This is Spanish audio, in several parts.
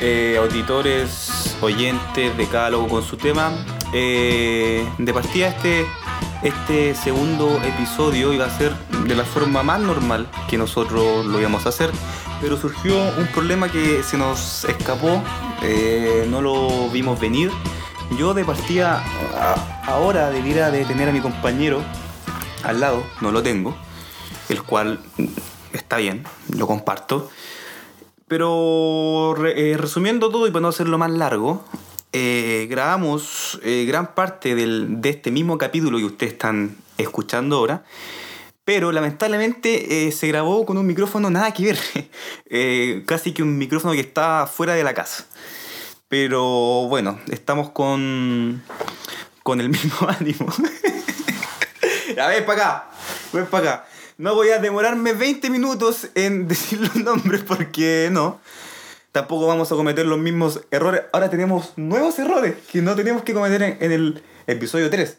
eh, auditores, oyentes de Cálogo con su tema. Eh, de partida este, este segundo episodio iba a ser de la forma más normal que nosotros lo íbamos a hacer, pero surgió un problema que se nos escapó, eh, no lo vimos venir. Yo de partida ahora debiera de tener a mi compañero al lado, no lo tengo, el cual está bien, lo comparto. Pero eh, resumiendo todo y para no hacerlo más largo, eh, grabamos eh, gran parte del- de este mismo capítulo que ustedes están escuchando ahora. Pero lamentablemente se grabó con un micrófono nada que ver. Casi que un micrófono que está fuera de la casa. Pero bueno, estamos con, con el mismo ánimo. A ver, para acá. Ven para acá. No voy a demorarme 20 minutos en decir los nombres porque no. Tampoco vamos a cometer los mismos errores. Ahora tenemos nuevos errores que no teníamos que cometer en, en el episodio 3.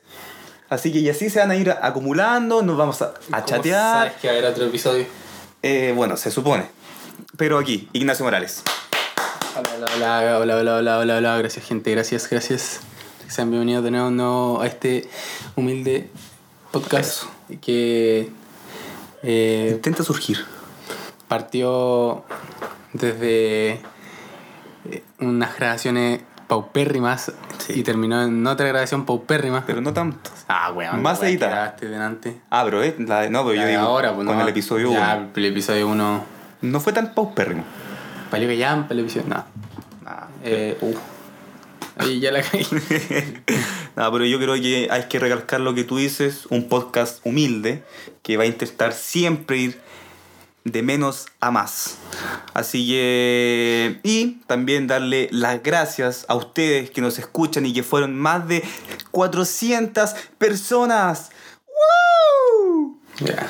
Así que y así se van a ir acumulando, nos vamos a, a ¿Cómo chatear. ¿Sabes que va a haber otro episodio? Eh, bueno, se supone. Pero aquí, Ignacio Morales. Hola, hola, hola, hola, hola, hola, hola, hola, gracias gente, gracias, gracias. Sean bienvenidos de nuevo a un nuevo- a este humilde podcast que eh, Intenta surgir. partió desde eh, unas grabaciones paupérrimas Sí. y terminó en otra grabación paupérrima. Pero no tanto. ah, weón. más editada. delante. Ah, pero eh, la de- no, pero yo La de digo ahora, pues, con no, el episodio ya, 1. el episodio 1. No fue tan paupérrimo. Palió que ya, el episodio. No. Ah, Eh, uh. Ahí ya la caí. No, pero yo creo que hay que recalcar lo que tú dices, un podcast humilde que va a intentar siempre ir de menos a más. Así que... Y también darle las gracias a ustedes que nos escuchan y que fueron más de 400 personas. ¡Woo! Ya.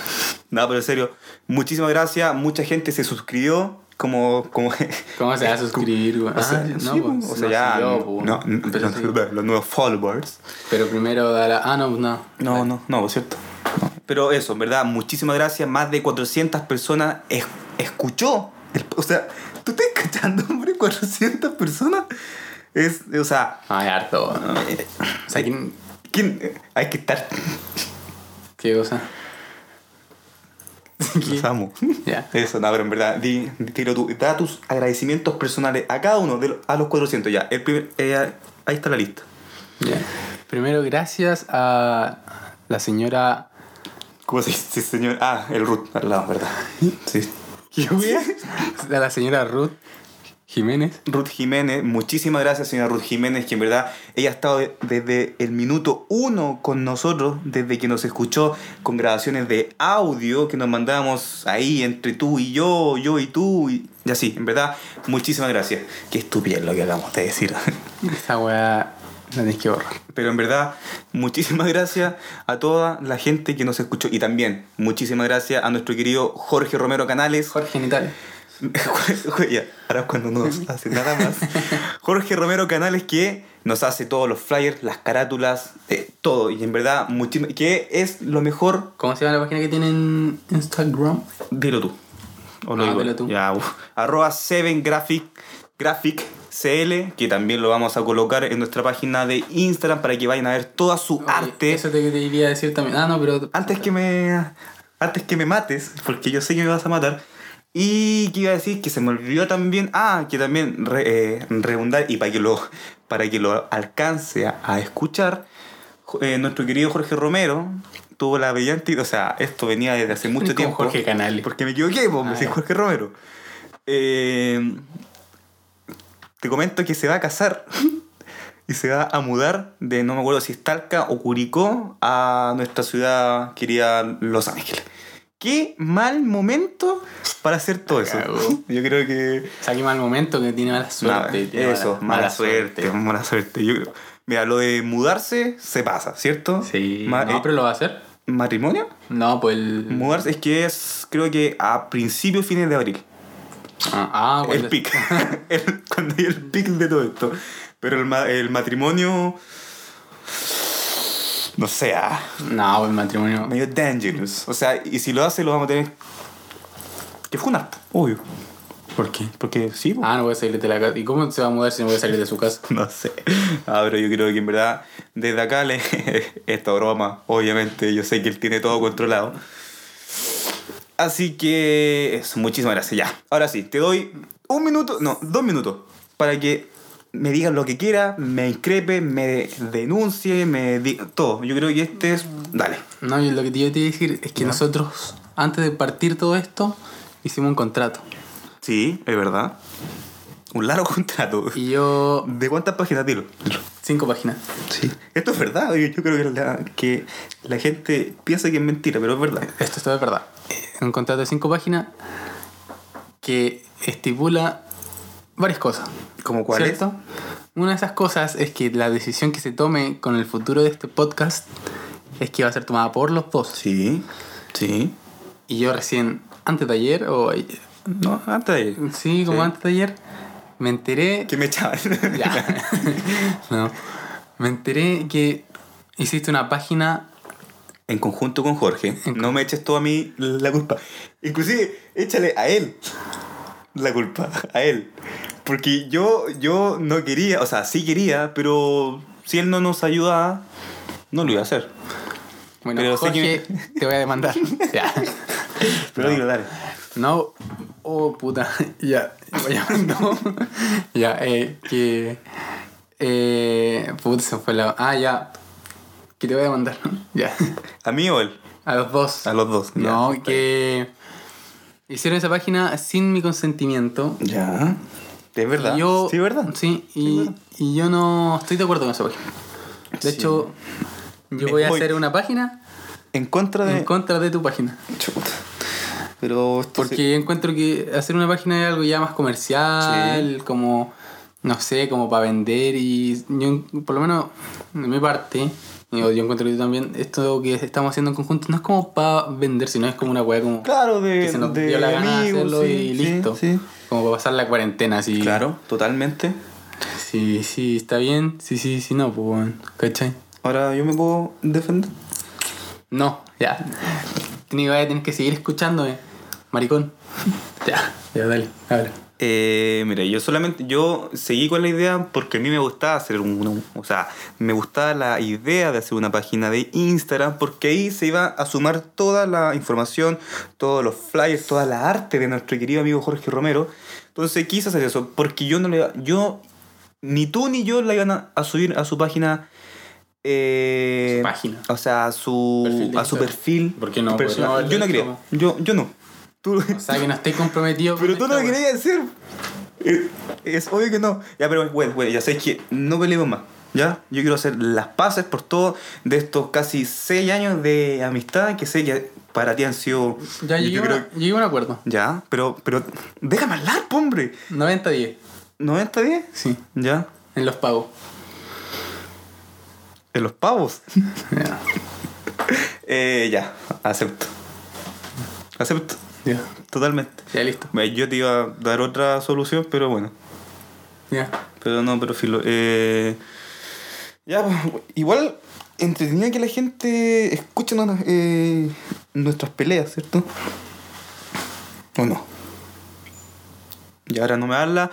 No, pero en serio, muchísimas gracias. Mucha gente se suscribió. Como, como ¿Cómo se va a suscribir? O sea, Ah, sí, pues, o sea, no ya. siguió, pues, no, no, pero, no, sí. los nuevos followers. Pero primero da la. Ah, no, no. No, no, no, cierto. No. Pero eso, en verdad, muchísimas gracias. Más de 400 personas es- escuchó. el- o sea, ¿tú estás escuchando, hombre? 400 personas. Es, o sea, Ay, harto. eh, O sea, ¿quién- ¿quién? hay que estar. ¿Qué cosa? Los amo. Eso, no, pero en verdad, di, tiro tú, da tus agradecimientos personales a cada uno de los, a los 400 ya. El primer, eh, ahí está la lista. Primero, gracias a la señora. ¿Cómo se dice, señor? Ah, el Ruth, al lado, ¿verdad? Sí. A la señora Ruth Jiménez. Ruth Jiménez, muchísimas gracias señora Ruth Jiménez, que en verdad ella ha estado de- desde el minuto uno con nosotros, desde que nos escuchó con grabaciones de audio que nos mandábamos ahí entre tú y yo, yo y tú, y, y así, en verdad, muchísimas gracias. Qué estúpido lo que acabamos de decir. Esa weá la tenés que borrar. Pero en verdad, muchísimas gracias a toda la gente que nos escuchó y también muchísimas gracias a nuestro querido Jorge Romero Canales. Jorge Genital. ahora cuando no nos hace nada más. Jorge Romero Canales que nos hace todos los flyers, las carátulas, eh, todo. Y en verdad, que es lo mejor. ¿Cómo se llama la página que tienen Instagram? Dilo tú. O lo Ah, digo. dilo tú. Ya. Arroba 7 graphic, graphic CL, que también lo vamos a colocar en nuestra página de Instagram para que vayan a ver toda su Oye, arte. Eso te quería decir también. Ah, no, pero. Antes que me. Antes que me mates, porque yo sé que me vas a matar. Y que iba a decir que se me olvidó también. Ah, que también re- eh, redundar y para que lo, para que lo alcance a, a escuchar. eh, nuestro querido Jorge Romero tuvo la brillante. O sea, esto venía desde hace mucho tiempo. Jorge Canales. Porque me equivoqué, pues, me Ah, decía. Jorge Romero. Eh, te comento que se va a casar y se va a mudar de, no me acuerdo si es Talca o Curicó, a nuestra ciudad querida Los Ángeles. Qué mal momento para hacer todo eso. Yo creo que. O sea, qué mal momento que tiene mala suerte. Tiene eso, mala, suerte, mala suerte. Yo creo- mira, lo de mudarse se pasa, ¿cierto? Sí. Ma- no, eh, pero lo va a hacer. ¿Matrimonio? No, pues el. Mudarse es que es, creo que a principios, fines de abril. Ah, ah, el pic. El- cuando hay el pic de todo esto. Pero el, ma- el matrimonio. No sé, ah, No, el matrimonio. medio dangerous. O sea, y si lo hace, lo vamos a tener que funar, obvio. ¿Por qué? Porque sí. Ah, no voy a salir de la casa. ¿Y cómo se va a mudar si no voy a salir de su casa? No sé. Ah, pero yo creo que en verdad, desde acá le. Esta broma, obviamente, yo sé que él tiene todo controlado. Así que. Eso, muchísimas gracias. Ya. Ahora sí, te doy un minuto, no, dos minutos, para que me digan lo que quiera, me increpe, me denuncie, me diga todo. Yo creo que este es. Dale. No, y lo que te iba a decir es que nosotros, antes de partir todo esto, hicimos un contrato. Sí, es verdad. Un largo contrato. Y yo. ¿De cuántas páginas tiro? Cinco páginas. Sí. Esto es verdad. Yo yo creo que la, que la gente piensa que es mentira, pero es verdad. Esto es todo de verdad. Un contrato de cinco páginas que estipula varias cosas. ¿Como cuál ¿Cierto? Una de esas cosas es que la decisión que se tome con el futuro de este podcast es que va a ser tomada por los dos. Sí, sí. Y yo recién, antes de ayer, o No, antes de sí, como Sí. antes de ayer, me enteré. Que me echaban. Ya. no. Me enteré que hiciste una página. En conjunto con Jorge. No me eches todo a mí la culpa. Inclusive, échale a él la culpa. A él. Porque yo, yo no quería, o sea, sí quería, pero si él no nos ayudaba, no lo iba a hacer. Bueno, Pero Jorge, te voy a demandar. ya. Pero dilo, dale. No. Oh, puta. Ya. llamando. ya, eh, que. Eh. Puta, se fue la. Ah, ya. Que te voy a demandar. ya. ¿A mí o él? A los dos. A los dos. No, ya. que. Hicieron esa página sin mi consentimiento. Ya. Es verdad. Y yo, sí, verdad. Sí, y, y yo no estoy de acuerdo con esa página. De Sí. hecho, yo Me voy a hacer una página En contra de. en contra de tu página. Chuta. Pero esto Porque se- encuentro que hacer una página es algo ya más comercial, como, no sé, como para vender. Y yo, por lo menos, de mi parte, yo, yo encuentro que también, esto que estamos haciendo en conjunto no es como para vender, sino es como una weá como Claro, de, que se nos de dio la gana amigos, hacerlo sí, y listo. sí. Como para pasar la cuarentena, así. Claro, totalmente. Sí, sí, está bien. Sí, sí, sí, no, pues bueno, ¿cachai? Ahora yo me puedo defender. No, ya. Tienes que seguir escuchándome, maricón. ya, ya, dale, habla. Eh, mira, yo solamente, yo seguí con la idea porque a mí me gustaba hacer un, o sea, me gustaba la idea de hacer una página de Instagram porque ahí se iba a sumar toda la información, todos los flyers, toda la arte de nuestro querido amigo Jorge Romero. Entonces quise hacer eso porque yo no le, yo, ni tú ni yo la iban a, a subir a su página. eh, Su página. O sea, a su, a su perfil. ¿Por qué no? personal. Yo no hecho. Yo, yo no. Tú, O sea, que no estoy comprometido pero con tú no lo querías hacer. Es obvio que no. Ya, pero bueno, bueno, ya sabes que no peleemos más. ¿Ya? Yo quiero hacer las paces por todo de estos casi seis años de amistad que sé que para ti han sido. Ya yo llegué, a creo- una- llegué a un acuerdo. Ya, pero, pero déjame hablar, hombre. 90-10. ¿90 días? Sí, Ya. en los pagos. En los pavos. Ya. Eh, ya, acepto. Acepto. Ya, Totalmente. ya listo. Yo te iba a dar otra solución, pero bueno. Ya. Pero no, pero filo. Eh, ya, pues, igual entretenía que la gente escuche nuestras, eh, nuestras peleas, ¿cierto? ¿O no? Y ahora no me habla.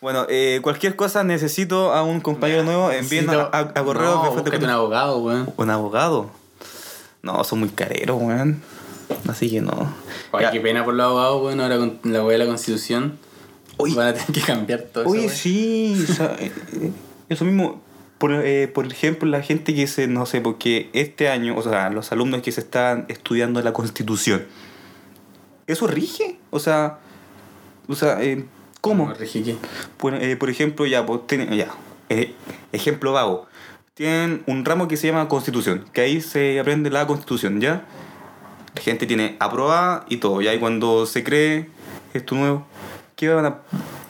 Bueno, eh, cualquier cosa necesito a un compañero nuevo. Envíen a, Necesito- a, a correo No, que fue un abogado, weón. un abogado. No, son muy careros, weón. Así que no. Ay, qué pena por los abogados, weón. Ahora con la weá de la constitución. Oye. Van a tener que cambiar todo eso. Oye, sí, eh, eh, eso mismo. Por, eh, por ejemplo, la gente que se, no sé, porque este año, o sea, los alumnos que se están estudiando la constitución, ¿eso rige? O sea, o sea, eh, ¿cómo? Rige, ¿qué? Por, eh, por ejemplo, ya, pues, tienen- ya, eh, ejemplo vago. Tienen un ramo que se llama Constitución, que ahí se aprende la Constitución, ¿ya? La gente tiene aprobada y todo, y cuando se cree esto nuevo, ¿qué van a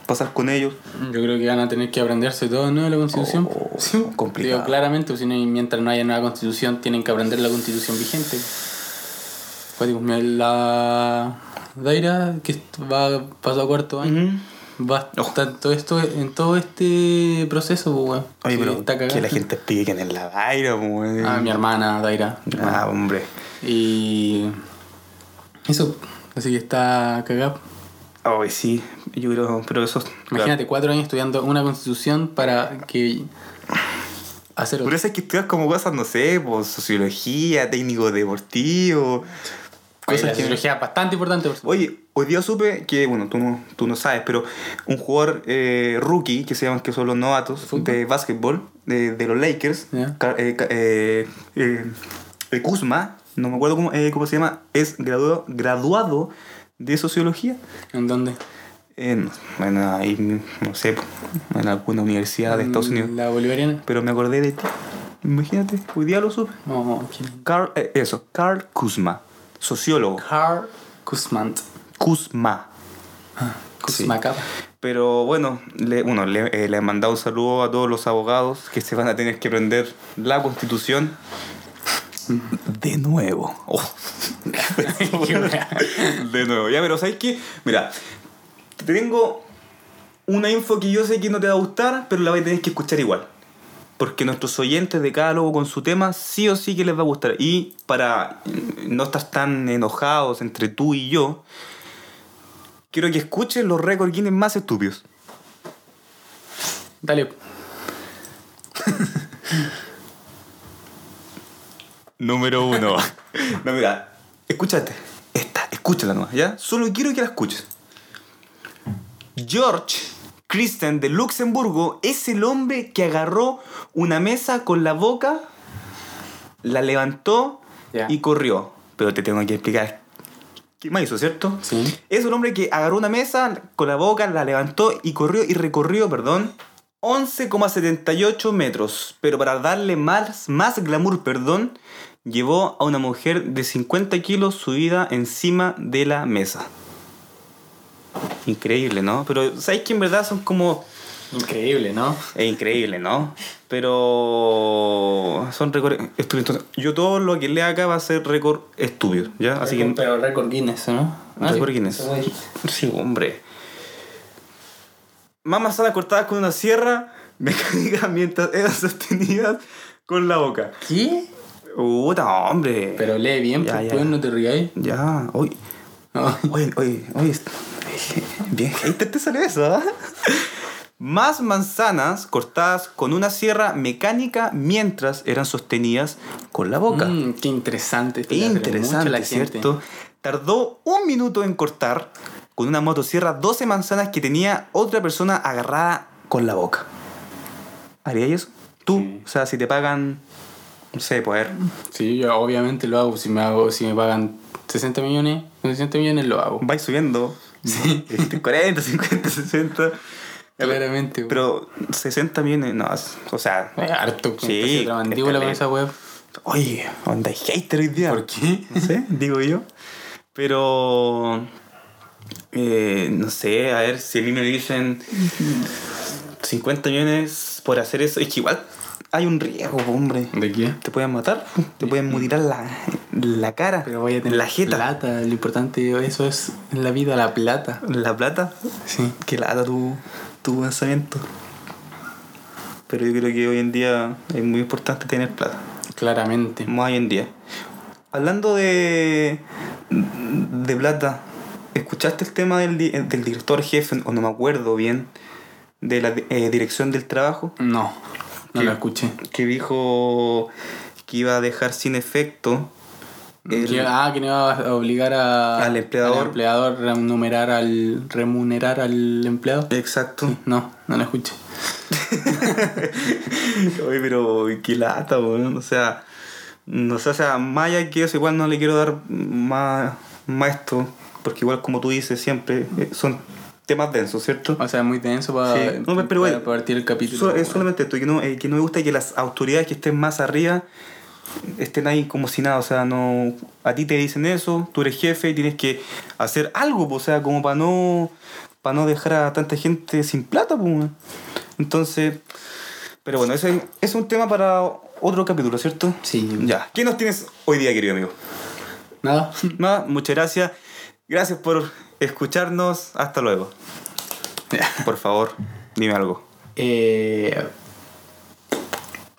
pasar con ellos? Yo creo que van a tener que aprenderse todo, ¿no? La constitución. Oh, Sí, complicado. Digo, claramente, pues, si no, mientras no haya nueva constitución, tienen que aprender la constitución vigente. Pues digo, la Daira, que va pasado cuarto año, va Oh. esto, en todo este proceso, pues, weón. Oye, pero está que la gente explique quién es la Daira, pues. Ah, mi hermana, Daira. mi hermana. Ah, hombre. Y. Eso, así que está cagado. Ay, sí, yo creo, pero eso... Imagínate, cuatro años estudiando una constitución para que... Hacer Por eso hay que estudiar como cosas, no sé, pues, sociología, técnico deportivo... La que- es bastante importante. por. Oye, hoy día supe que, bueno, tú no, tú no sabes, pero un jugador eh, rookie, que se llaman que son los novatos ¿De básquetbol, de, de los Lakers. Ca- eh, eh, Kuzma, no me acuerdo cómo, eh, cómo se llama, es graduado, graduado de sociología. ¿En dónde? En, bueno, ahí, no sé, en alguna universidad de Estados Unidos. La bolivariana. Pero me acordé de ti. Imagínate, hoy día lo supe. No, ¿quién? Carl, eh, eso, Carl Kuzma, sociólogo. Carl Kuzmant. Kuzma. Kuzma Capa. Pero bueno, le, bueno, le, eh, le he mandado un saludo a todos los abogados que se van a tener que aprender la constitución de nuevo. Oh. de nuevo. Ya, pero ¿sabes qué? Mira, te tengo una info que yo sé que no te va a gustar, pero la vas a tener que escuchar igual. Porque nuestros oyentes de cada logo con su tema sí o sí que les va a gustar. Y para no estar tan enojados entre tú y yo, quiero que escuchen los récord Guinness más estúpidos. Dale. Número uno. no, mira, escúchate. Esta, escúchala nomás, ¿ya? Solo quiero que la escuches. George Christian de Luxemburgo es el hombre que agarró una mesa con la boca, la levantó y corrió. Pero te tengo que explicar qué más hizo, ¿cierto? Sí. Es un hombre que agarró una mesa con la boca, la levantó y corrió y recorrió, perdón, 11,78 metros. Pero para darle más, más glamour, perdón, llevó a una mujer de 50 kilos subida encima de la mesa. Increíble, ¿no? Pero ¿sabes que en verdad son como... Increíble, ¿no? Es increíble, ¿no? Pero son récords estúpidos. Yo todo lo que lea acá va a ser récord estúpido, ¿ya? Así que... Pero récord Guinness, ¿no? Ah, Récord. Guinness. Sí, hombre. Manzanas cortadas con una sierra mecánica mientras eran sostenidas con la boca. ¿Qué? Puta, hombre. Pero lee bien, Ya, pues, ya. pues, no te rías. Ya, oye, No. oye, oye, oye. Bien hater te salió eso, ¿ah? Más manzanas cortadas con una sierra mecánica mientras eran sostenidas con la boca. Mm, qué interesante. Qué interesante, la gente. ¿cierto? Tardó un minuto en cortar con una motosierra 12 manzanas que tenía otra persona agarrada con la boca. ¿Harías eso? Tú, Sí. o sea, si te pagan, no sé, ver, Sí, yo obviamente lo hago. Si me, hago, si me pagan 60 millones, con 60 millones lo hago. vais subiendo. Sí. este, 40, 50, 60. Claramente. Pero 60 millones, no, o sea, Es harto. Sí, otra mandíbula con esa web. oye, onda hater hoy día. ¿Por qué? No sé, digo yo. Pero. eh, no sé, a ver si a mí me dicen 50 millones por hacer eso. Es que igual hay un riesgo, hombre. ¿De qué? Te pueden matar, te pueden mutilar la, la cara, Pero voy a tener la jeta, plata. Lo importante eso es en la vida, la plata. la plata. Sí. Que lata tu, tu pensamiento. Pero yo creo que hoy en día es muy importante tener plata. Claramente. Más hoy en día. Hablando de, de plata, ¿escuchaste el tema del, del director jefe, o no me acuerdo bien, de la eh, dirección del trabajo? No, no ¿Qué? lo escuché. Que dijo que iba a dejar sin efecto el- Que- ah, que no iba a obligar a, Al empleador. al empleador remunerar al, remunerar al empleado. Exacto. No, no lo escuché. Oye, pero qué lata, weón. O sea, no sé, o sea, más allá que eso, igual no le quiero dar más, más esto, porque igual como tú dices siempre, eh, son temas densos, ¿cierto? O sea, muy denso para, Sí. No, pero para bueno, partir el capítulo. So- es solamente esto, que no, eh, que no me gusta que las autoridades que estén más arriba estén ahí como si nada, o sea, no a ti te dicen eso, tú eres jefe y tienes que hacer algo, o sea, como para no para no dejar a tanta gente sin plata, pues. Entonces, pero bueno, ese es un tema para otro capítulo, ¿cierto? Sí. Ya. ¿Qué nos tienes hoy día, querido amigo? Nada. Nada, muchas gracias. Gracias por escucharnos. Hasta luego. Por favor, dime algo. Eh,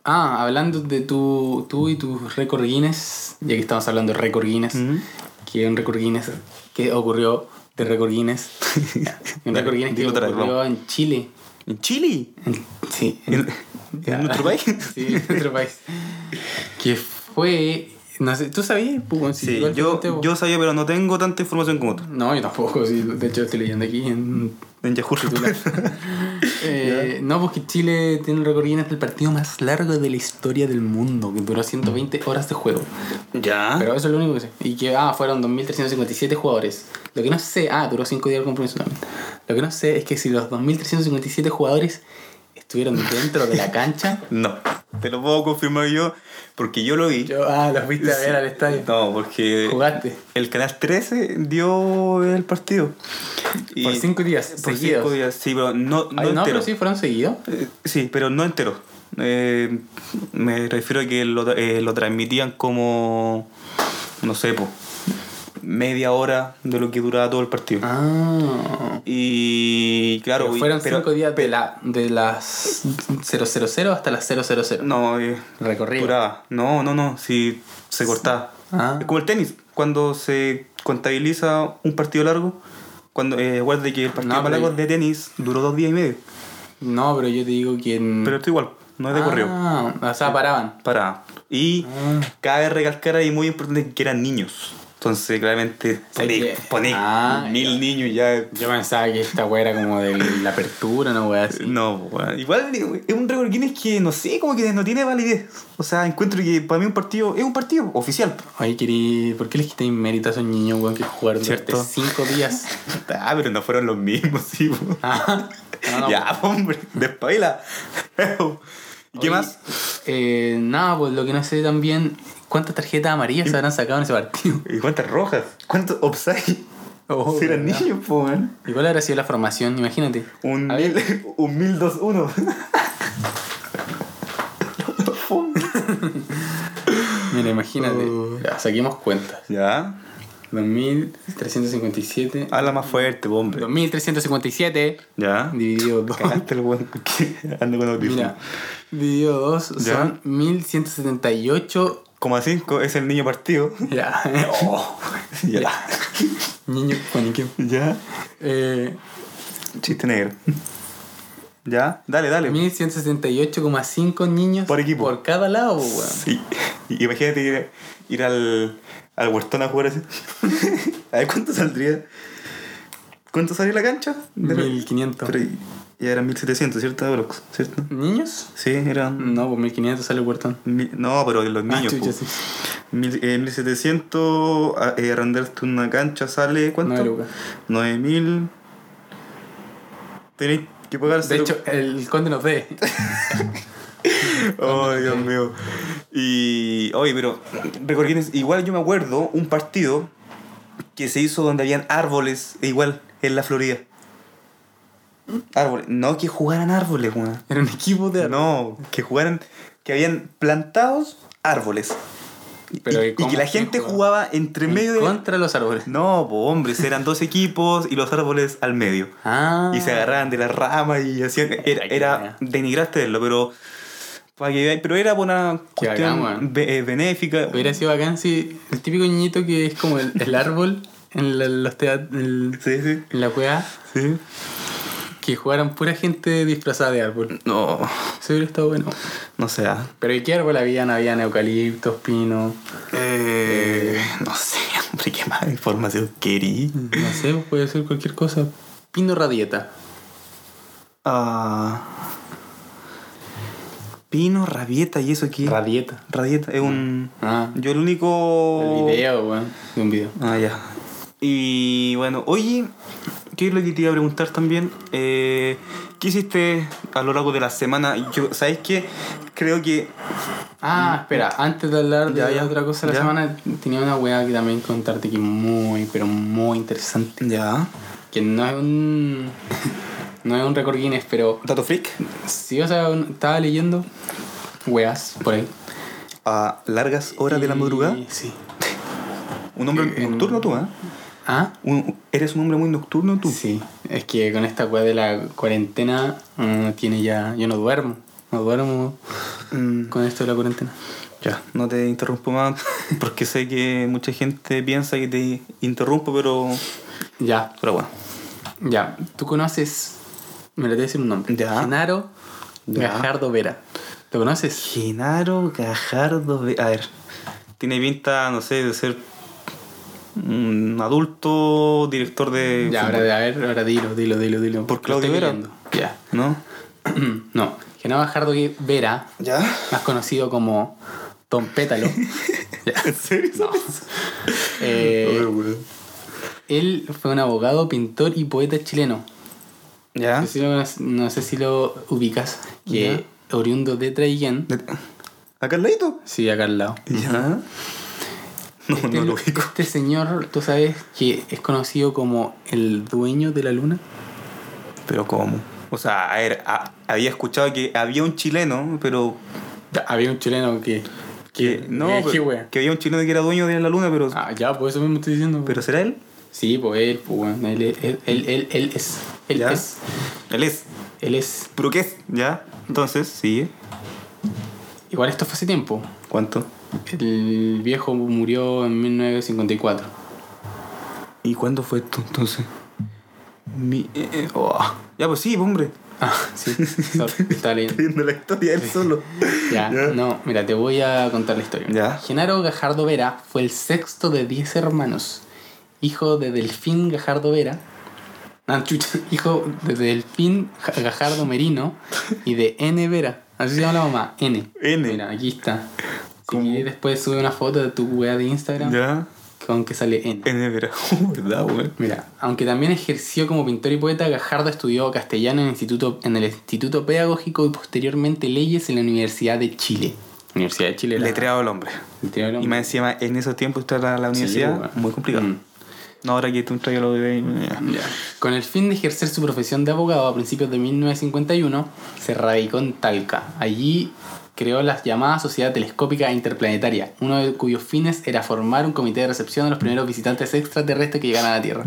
ah, hablando de tu, tú y tus récord Guinness, ya que estamos hablando de récord Guinness, que un récord Guinness que ocurrió de récord Guinness. un récord Guinness que ocurrió vamos. en Chile. ¿En Chile? En- sí. ¿En, en nuestro país? Sí, en nuestro país. Que fue. No sé, ¿tú sabías? Pues, Sí, te yo, pues. yo sabía, pero no tengo tanta información como tú. No, yo tampoco, sí. De hecho, estoy leyendo aquí en. En Yahoo. Eh, no, porque Chile tiene el récord Guinness del partido más largo de la historia del mundo, que duró 120 horas de juego. ya. Pero eso es lo único que sé. Y que, ah, fueron 2.357 jugadores. Lo que no sé, ah, duró 5 días el compromiso también. Lo que no sé es que si los 2.357 jugadores estuvieron dentro de la cancha. No, te lo puedo confirmar yo porque yo lo vi. Yo, ah, los viste a ver al estadio. No, porque Jugaste. el canal 13 dio el partido. Y- Por 5 días por seguidos. cinco días, sí, pero no, no Ay, no, entero. pero sí, fueron seguidos. Eh, sí, pero no entero. Eh, me refiero a que lo, eh, lo transmitían como, no sé, po, media hora de lo que duraba todo el partido. Ah. Y claro, Pero y- fueron pero- 5 días de, la, de las 000 hasta las 000. No, eh, Recorrido. duraba. No, no, no, sí, se cortaba. Ah. Es como el tenis, cuando se contabiliza un partido largo, cuando eh, acuérdate que el partido No, más largo de tenis duró dos días y medio. No, pero yo te digo que en. Pero esto igual, no es de correo. Ah, o sea, paraban. Para. Y Ah. cabe recalcar ahí muy importante que eran niños. Entonces, claramente, poné, que- poné Ah, mil ya. niños ya. Yo pensaba que esta weá era como de la apertura, no weá así. No, bueno, igual es un récord Guinness que no sé, como que no tiene validez. O sea, encuentro que para mí un partido es un partido oficial. Oye, querí, ¿por qué les quitáis mérito a esos niños, weón, que jugaron durante. 5 días? Ah, pero no fueron los mismos, sí. Ah, no, no, ya, hombre, despabila. ¿Y qué Oye, más? Eh, nada, pues lo que no sé también, ¿cuántas tarjetas amarillas se habrán sacado en ese partido? ¿Y cuántas rojas? ¿Cuántos offside? Oh, si eran niños, po, man. ¿Y cuál habrá sido la formación? Imagínate. Un mil, un mil dos uno. Mira, imagínate. Oh. Ya, saquemos cuentas. ya. 2357. Habla más fuerte, hombre. 2357 Ya. dividido 2. Cagaste el weón anda con audífono. Mira, dividido 2 Ya. son 1178. Coma cinco es el niño partido. Ya. Oh, ya. Niño paniqueo. Ya. Eh, Chiste negro. Ya. Dale, dale. 1178,5 niños Por equipo. por cada lado, weón. Sí. Imagínate ir, ir al, al huertón a jugar así. A ver cuánto saldría. ¿Cuánto salió la cancha? De la- 1500. Pero ya eran 1700, ¿cierto? Euros, ¿Cierto? ¿Niños? Sí, eran. No, pues 1500 sale huertón. mi- No, pero los Ah, niños. chucha, sí. Mil- eh, 1700, a- eh, arrendarte una cancha sale. ¿Cuánto? Nueve lucas. 9000. Tenéis que pagar De hecho, el conde nos ve. Oh, Dios mío. Y. Oye, pero. Igual yo me acuerdo un partido que se hizo donde habían árboles, e igual, en la Florida. Árboles. No que jugaran árboles, weón. Era un equipo de. No, que jugaran. Que habían plantados árboles. Pero, y, ¿y que la gente jugaba? jugaba entre medio de. Contra los árboles. No, pues hombres, eran dos equipos y los árboles al medio. Ah. Y se agarraban de las ramas y hacían. Era, era denigraste verlo, pero. Pero era por una cuestión bacán, be- eh, benéfica. Hubiera sido bacán si el típico niñito que es como el, el árbol en la, los teat- en, Sí, sí. en la cueva, Sí. Que jugaran pura gente disfrazada de árbol. No, Eso hubiera estado bueno. no sé. ah. Pero ¿y qué árbol habían? Habían eucaliptos, pinos. Eh, no sé, hombre, qué más información querí. No sé, puede ser cualquier cosa. Pino radieta. Ah. Pino, rabieta y eso aquí. Radieta. Radieta, es un. Ah. Yo el único. El video, weón. De un video. Ah, ya. Y bueno, oye, ¿qué es lo que te iba a preguntar también? Eh, ¿Qué hiciste a lo largo de la semana? Yo, ¿Sabes qué? Creo que. Ah, espera, antes de hablar de Ya, ya. otra cosa de la Ya. semana, tenía una weá que también contarte que es muy, pero muy interesante. Ya. Que no es un. no es un récord Guinness, pero ¿Dato freak? sí, o sea, estaba leyendo weas por ahí. A largas horas de la madrugada. Sí. Un hombre nocturno tú, ¿eh? ¿Ah? Un- ¿Eres un hombre muy nocturno tú? Sí, es que con esta weá de la cuarentena uno tiene ya. Yo no duermo. No duermo Mm, con esto de la cuarentena. ya, no te interrumpo más porque sé que mucha gente piensa que te interrumpo, pero Ya, Pero bueno. ya. ¿Tú conoces? Me lo voy a decir un nombre. Ya. Genaro Ya. Gajardo Vera. ¿Lo conoces? Genaro Gajardo. Ve- A ver. Tiene pinta, no sé, de ser un adulto director de. Ya, ahora, a ver, ahora dilo, dilo, dilo, dilo. Por Claudio Vera. Ya. ¿No? no. Genaro Gajardo Vera, ¿Ya? más conocido como Don Pétalo. Ya. ¿En serio? No. Eh, él fue un abogado, pintor y poeta chileno. ¿Ya? No sé si lo, no sé si lo ubicas. Que oriundo de Traiguén. De- ¿Acá al ladito? Sí, acá al lado. ¿Ya? No, Este, no lo ubico. este señor, tú sabes que es conocido como el dueño de la luna. Pero ¿cómo? O sea, a ver, a- había escuchado que había un chileno, pero Había un chileno que. que no, que, pero- había un chileno que era dueño de la luna, pero Ah, ya, pues eso mismo estoy diciendo. pero será él? Sí, pues él, pues bueno, él, es- él, él, él, él es. Él ¿Ya? es. Él es. Él es. ¿Pero qué es? ¿Ya? Entonces, sigue. Igual esto fue hace tiempo. ¿Cuánto? El viejo murió en 1954. ¿Y cuándo fue esto entonces? Mi, eh, eh, oh. Ya, pues sí, hombre. Ah, sí. sorry, estaba leyendo. Viendo la historia él solo. Ya, Ya. no, mira, te voy a contar la historia. Ya. Genaro Gajardo Vera fue el sexto de 10 hermanos, hijo de Delfín Gajardo Vera, ah, chucha, hijo de Delfín Ja- Gajardo Merino y de N Vera. Así se llama la mamá, N. N. Mira, aquí está. ¿Cómo? quieres, después sube una foto de tu wea de Instagram ¿Ya? con que sale N. En vera. ¿Verdad, güey? Mira, aunque también ejerció como pintor y poeta, Gajardo estudió castellano en el Instituto, en el Instituto Pedagógico y posteriormente leyes en la Universidad de Chile. Universidad de Chile. la- Letreado el hombre. Letreado Y hombre. más encima, en esos tiempos estar a la Sí, universidad, bueno. muy complicado. Mm. No, ahora que tú lo de Ya. Con el fin de ejercer su profesión de abogado a principios de 1951, se radicó en Talca. Allí creó la llamada Sociedad Telescópica Interplanetaria, uno de cuyos fines era formar un comité de recepción de los primeros visitantes extraterrestres que llegaran a la Tierra.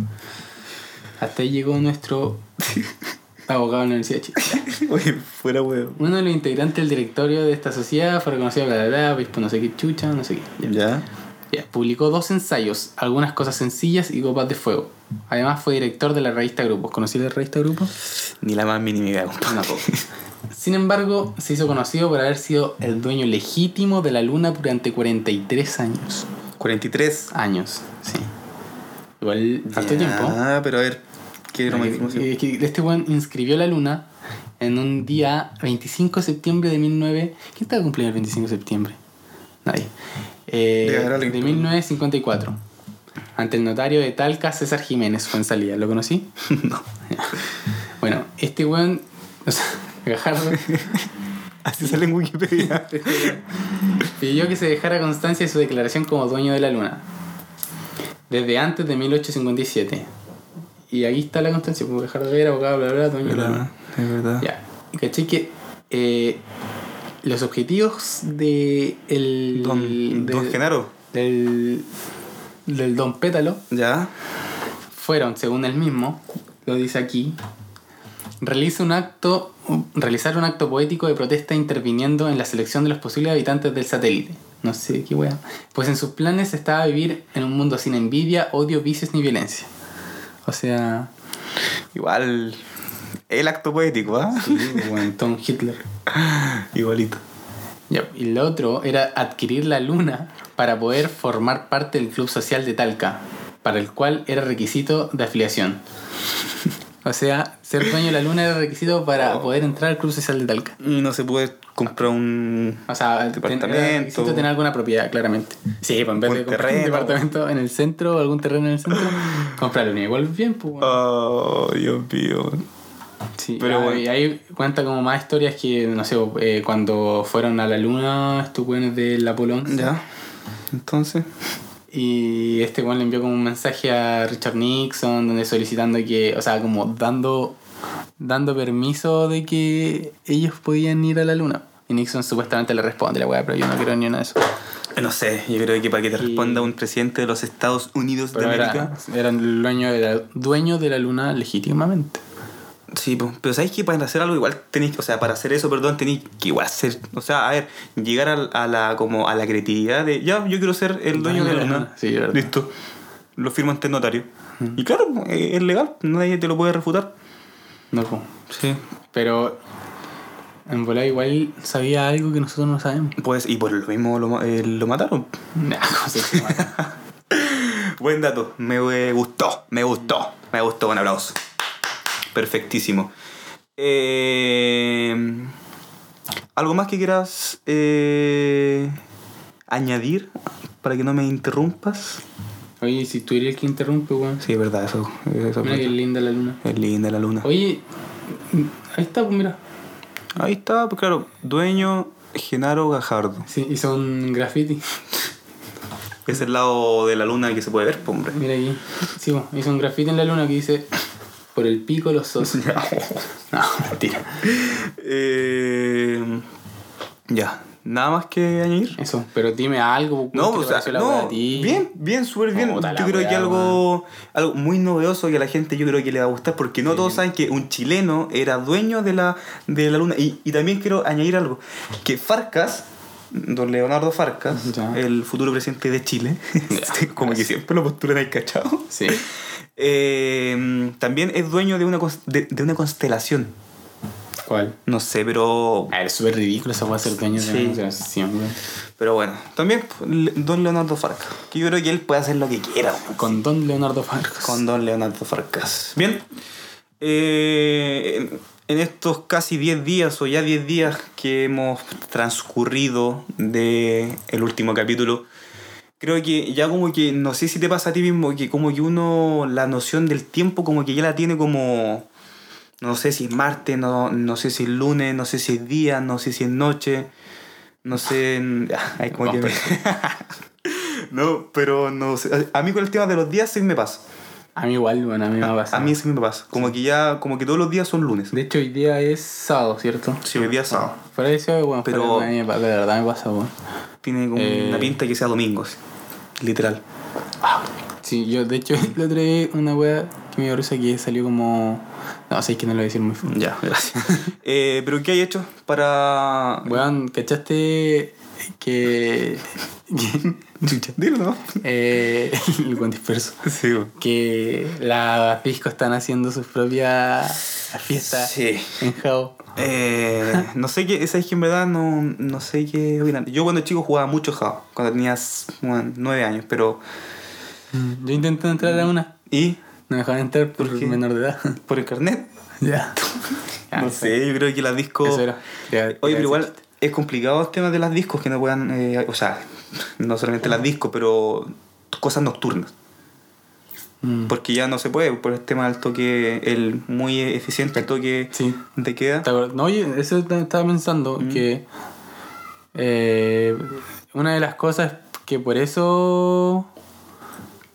Hasta ahí llegó nuestro abogado en la Universidad de Chile. Oye, fuera huevo. Uno de los integrantes del directorio de esta sociedad fue reconocido, bla, bla, bla, obispo no sé qué chucha, no sé qué. Ya. Publicó dos ensayos, algunas cosas sencillas y copas de fuego. Además fue director de la revista Grupos. ¿Conocí la revista Grupos? Ni la más mínima idea. No. Sin embargo, se hizo conocido por haber sido el dueño legítimo de la luna durante 43 años. 43. Años, sí. Igual, harto tiempo. pero a ver, quiero más información. Este weón inscribió la luna en un día 25 de septiembre de 19... ¿Quién estaba cumpliendo el 25 de septiembre? Nadie. Eh, de 1954. Ante el notario de Talca, César Jiménez fue en salida. ¿Lo conocí? no. Bueno, este weón... O sea, Gajardo... Así sale en Wikipedia. pidió que se dejara constancia de su declaración como dueño de la luna. Desde antes de 1857. Y aquí está la constancia, como dejar de ver, abogado, bla, bla, dueño de la luna. Es verdad. Ya. Y caché que eh, los objetivos de el, Don, de- don Genaro. del, del Don Pétalo ¿Ya? fueron, según él mismo, lo dice aquí, realiza un acto, realizar un acto poético de protesta interviniendo en la selección de los posibles habitantes del satélite. No sé qué wea. Pues en sus planes estaba vivir en un mundo sin envidia, odio, vicios ni violencia. O sea, Igual. El acto poético, ¿ah? sí, bueno, Tom Hitler. Igualito. Ya, y lo otro era adquirir la luna para poder formar parte del club social de Talca, para el cual era requisito de afiliación. O sea, ser dueño de la luna era requisito para Oh. poder entrar al club social de Talca. Y no se puede comprar un. O sea, ten- Departamento. requisito tener alguna propiedad, claramente. Sí, pues en vez de comprar un departamento en el centro algún terreno en el centro, comprar la luna. Igual bien, pues. bueno. Oh, Dios mío. Sí, Pero ah, bueno. y ahí cuenta como más historias que, no sé, eh, cuando fueron a la luna, estos buenos del Apolo 11. Ya. Entonces. Y este weón le envió como un mensaje a Richard Nixon donde solicitando que, o sea, como dando dando permiso de que ellos podían ir a la luna. Y Nixon supuestamente le responde la weá, pero yo no creo ni una de eso. No sé, yo creo que para que te Y- responda un presidente de los Estados Unidos Pero de era, América. era el dueño de, la, dueño de la luna legítimamente. Sí, po. pero sabéis que para hacer algo igual tenéis, o sea, para hacer eso, perdón, tenéis que igual ser, o sea, a ver, llegar a, a la como a la creatividad de, ya, yo quiero ser el dueño de la luna. Sí, verdad. Listo. Lo firmo ante el notario. Y claro, eh, es legal, nadie te lo puede refutar. No, po. Sí. Pero en volar igual sabía algo que nosotros no sabemos. Pues, y por lo mismo lo, eh, lo mataron. Nah, ¿cómo se llama? Buen dato, me gustó, me gustó, me gustó, un aplauso. Perfectísimo. Eh, ¿Algo más que quieras eh, añadir para que no me interrumpas? Oye, si tú eres el que interrumpe, weón. Sí, es verdad, eso, eso Mira qué linda la luna. es linda la luna. Oye, ahí está, pues mira. Ahí está, pues claro, dueño Genaro Gajardo. Sí, hizo un graffiti. Es el lado de la luna que se puede ver, pues, hombre. Mira aquí. Sí, pues, hizo un graffiti en la luna que dice: Por el pico los socios. no, mentira. Eh, ya, nada más que añadir. Eso, pero dime algo. No, ¿qué o sea, no, a ti? bien, bien, súper bien. Yo creo que algo, algo muy novedoso que a la gente yo creo que le va a gustar porque no todos saben que un chileno era dueño de la, de la luna. Y, y también quiero añadir algo, que Farcas, don Leonardo Farcas, Ya. el futuro presidente de Chile, como que siempre lo postulan ahí cachado, Sí. Eh, también es dueño de una, de, de una constelación. ¿Cuál? No sé, pero A ver, es súper ridículo esa weá ser dueño Sí. de una constelación, pero bueno, también le- don Leonardo Farcas, que yo creo que él puede hacer lo que quiera. Con Don Leonardo Farcas. Con don Leonardo Farcas. Bien. Eh, en- estos casi 10 días o ya 10 días que hemos transcurrido de el último capítulo, creo que ya como que, no sé si te pasa a ti mismo, que como que uno la noción del tiempo como que ya la tiene como, no sé si es martes, no, no sé si es lunes, no sé si es día, no sé si es noche, no sé, ay, como que me- no, pero no sé, a mí con el tema de los días sí me pasa. A mí igual, bueno, a mí me ha A, pasado. a mí sí me pasa. Como que ya, como que todos los días son lunes. De hecho, hoy día es sábado, ¿cierto? Sí, hoy día es sábado. Fuera de eso, bueno, Pero- me pasa, de verdad me pasa, weón. Tiene como Eh. una pinta que sea domingo, sí. literal. Sí, yo de hecho le traí una wea que me dio risa que salió como... No, sé que no lo voy a decir muy fuerte. Ya, gracias. eh, Pero ¿qué hay hecho para...? Weón, ¿cachaste que... que- Chucha, dilo, ¿no? eh, el buen disperso. Sí. Que las discos están haciendo sus propias fiestas Sí. en Jao. Eh, no sé qué, esa es que en verdad no, no sé qué. Yo cuando chico jugaba mucho Java, cuando tenías bueno, nueve años, pero... Yo intenté entrar a una. ¿Y? No me dejaban entrar por ¿Por menor de edad. ¿Por el carnet? ya. No sé, yo creo que las discos... Eso era. Ya, Oye, pero igual chiste. Es complicado el tema de las discos que no puedan, eh, o sea, no solamente las discos, pero cosas nocturnas. Mm. Porque ya no se puede por el tema del toque, el muy eficiente toque Sí. de queda. No, oye, eso estaba pensando Mm. que eh, una de las cosas que por eso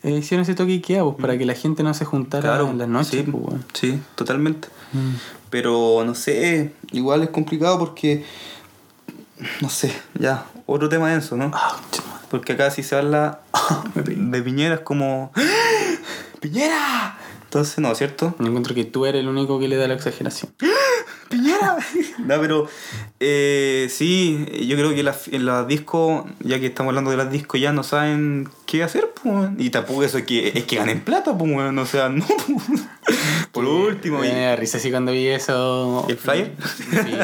eh, hicieron ese toque Ikea, pues, para que la gente no se juntara en las noches. Mm. sí, pues, sí, totalmente. Mm. Pero no sé, igual es complicado porque, no sé, ya, otro tema denso, ¿no? Ah. Porque acá si se habla Me de Piñera es como... ¡Ah! ¡Piñera! Entonces, no, ¿cierto? Yo encuentro que tú eres el único que le da la exageración. Piñera. no, pero eh, sí, yo creo que las en las discos, ya que estamos hablando de las discos, ya no saben qué hacer, pues. Y tampoco eso es que, es que ganen plata, pues, weón, o sea, no. pues. Por último, y- Me da risa así cuando vi eso. ¿El flyer? Sí.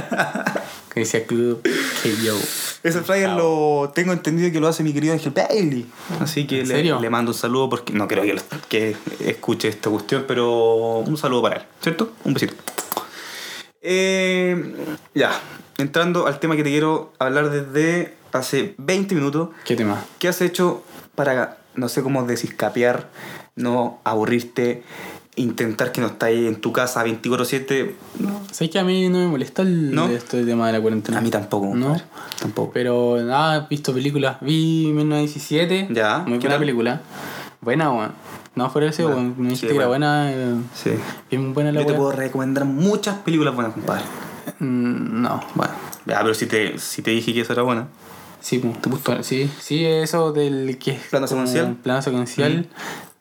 Que decía Club KO. ese flyer lo tengo entendido que lo hace mi querido Ángel Bailey. Así que ¿En le, serio? le mando un saludo porque no creo que, lo- que escuche esta cuestión, pero un saludo para él, ¿cierto? Un besito. Eh, ya, entrando al tema que te quiero hablar desde hace 20 minutos. ¿Qué tema? ¿Qué has hecho para, no sé cómo decir, capear, no aburrirte, intentar que no estés en tu casa 24-7? ¿Sabes que a mí no me molesta el, ¿No? este tema de la cuarentena? A mí tampoco, No. Tampoco. Pero nada, he visto películas. Vi 1917. Ya, Muy ¿qué buena tal? película. Buena, weón. No, fuera Bueno, weón. Me dijiste que era buena. eh, Sí. Bien buena la Yo te puedo recomendar muchas películas buenas, compadre. Mm, No. Bueno, ya, pero si te, si te dije que eso era buena. Sí, pues, bueno, sí, sí, eso del que es Plano secuencial. Plano secuencial.